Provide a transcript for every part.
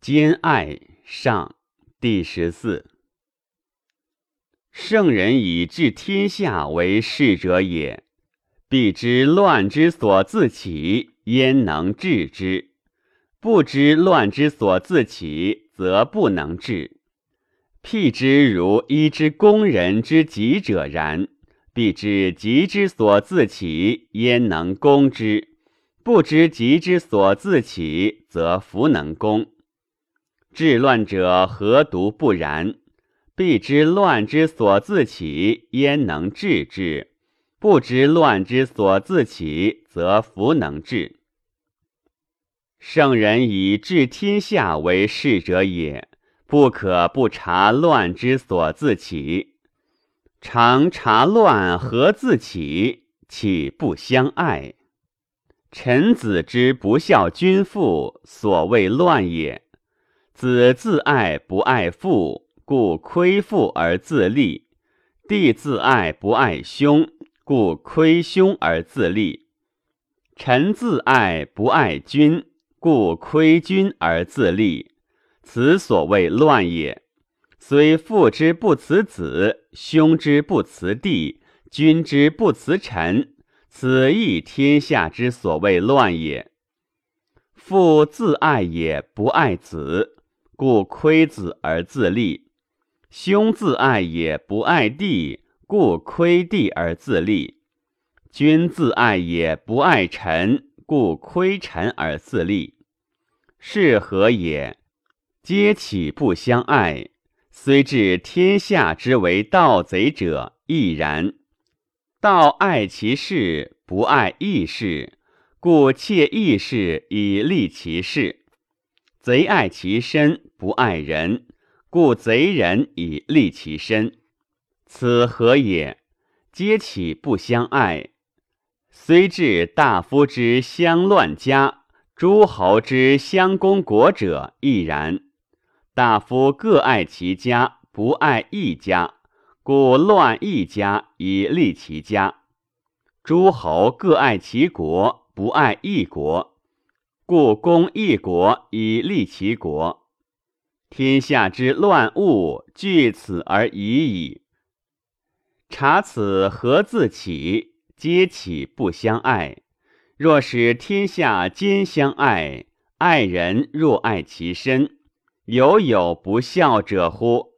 兼爱上第十四。圣人以治天下为事者也，必知乱之所自起，焉能治之？不知乱之所自起，则不能治。辟之如一之攻人之己者然，必知急之所自起，焉能攻之？不知急之所自起，则弗能攻。治乱者何独不然？必知乱之所自起，焉能治之？不知乱之所自起，则弗能治。圣人以治天下为事者也，不可不察乱之所自起。常察乱何自起，岂不相爱？臣子之不孝君父，所谓乱也。子自爱不爱父，故亏父而自立；弟自爱不爱兄，故亏兄而自立；臣自爱不爱君，故亏君而自立。此所谓乱也。虽父之不辞子，兄之不辞弟，君之不辞臣，此亦天下之所谓乱也。父自爱也不爱子。故亏子而自立，兄自爱也不爱弟，故亏弟而自立；君自爱也不爱臣，故亏臣而自立。是何也？皆岂不相爱？虽至天下之为盗贼者亦然。盗爱其事，不爱义事，故窃义事以利其事。贼爱其身，不爱人，故贼人以利其身。此何也？皆岂不相爱？虽至大夫之相乱家，诸侯之相攻国者亦然。大夫各爱其家，不爱一家，故乱一家以利其家；诸侯各爱其国，不爱一国。故攻一国以利其国，天下之乱物据此而已矣。察此何自起？皆岂不相爱？若使天下兼相爱，爱人若爱其身，犹有不孝者乎？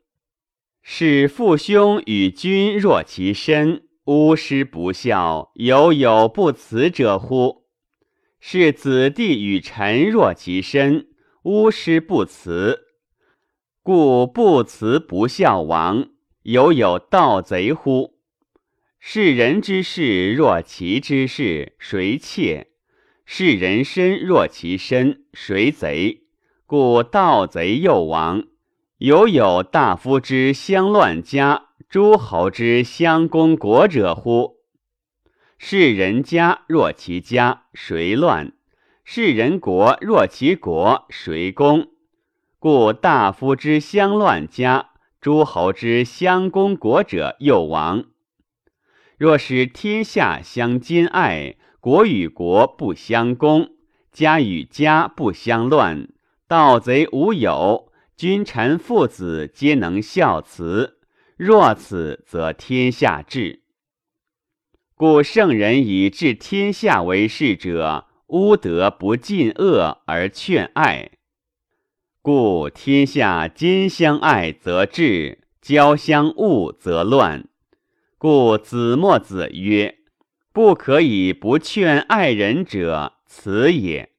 使父兄与君若其身，巫师不孝，犹有不辞者乎？是子弟与臣若其身，巫师不辞，故不辞不孝亡，犹有盗贼乎？是人之事若其之事，谁窃？是人身若其身，谁贼？故盗贼又亡，犹有大夫之相乱家，诸侯之相攻国者乎？是人家若其家，谁乱？是人国若其国，谁攻？故大夫之相乱家，诸侯之相攻国者又亡。若使天下相兼爱，国与国不相攻，家与家不相乱，盗贼无有，君臣父子皆能孝慈。若此，则天下治。故圣人以治天下为事者，乌德不尽恶而劝爱。故天下今相爱则治，交相恶则乱。故子墨子曰：“不可以不劝爱人者，此也。”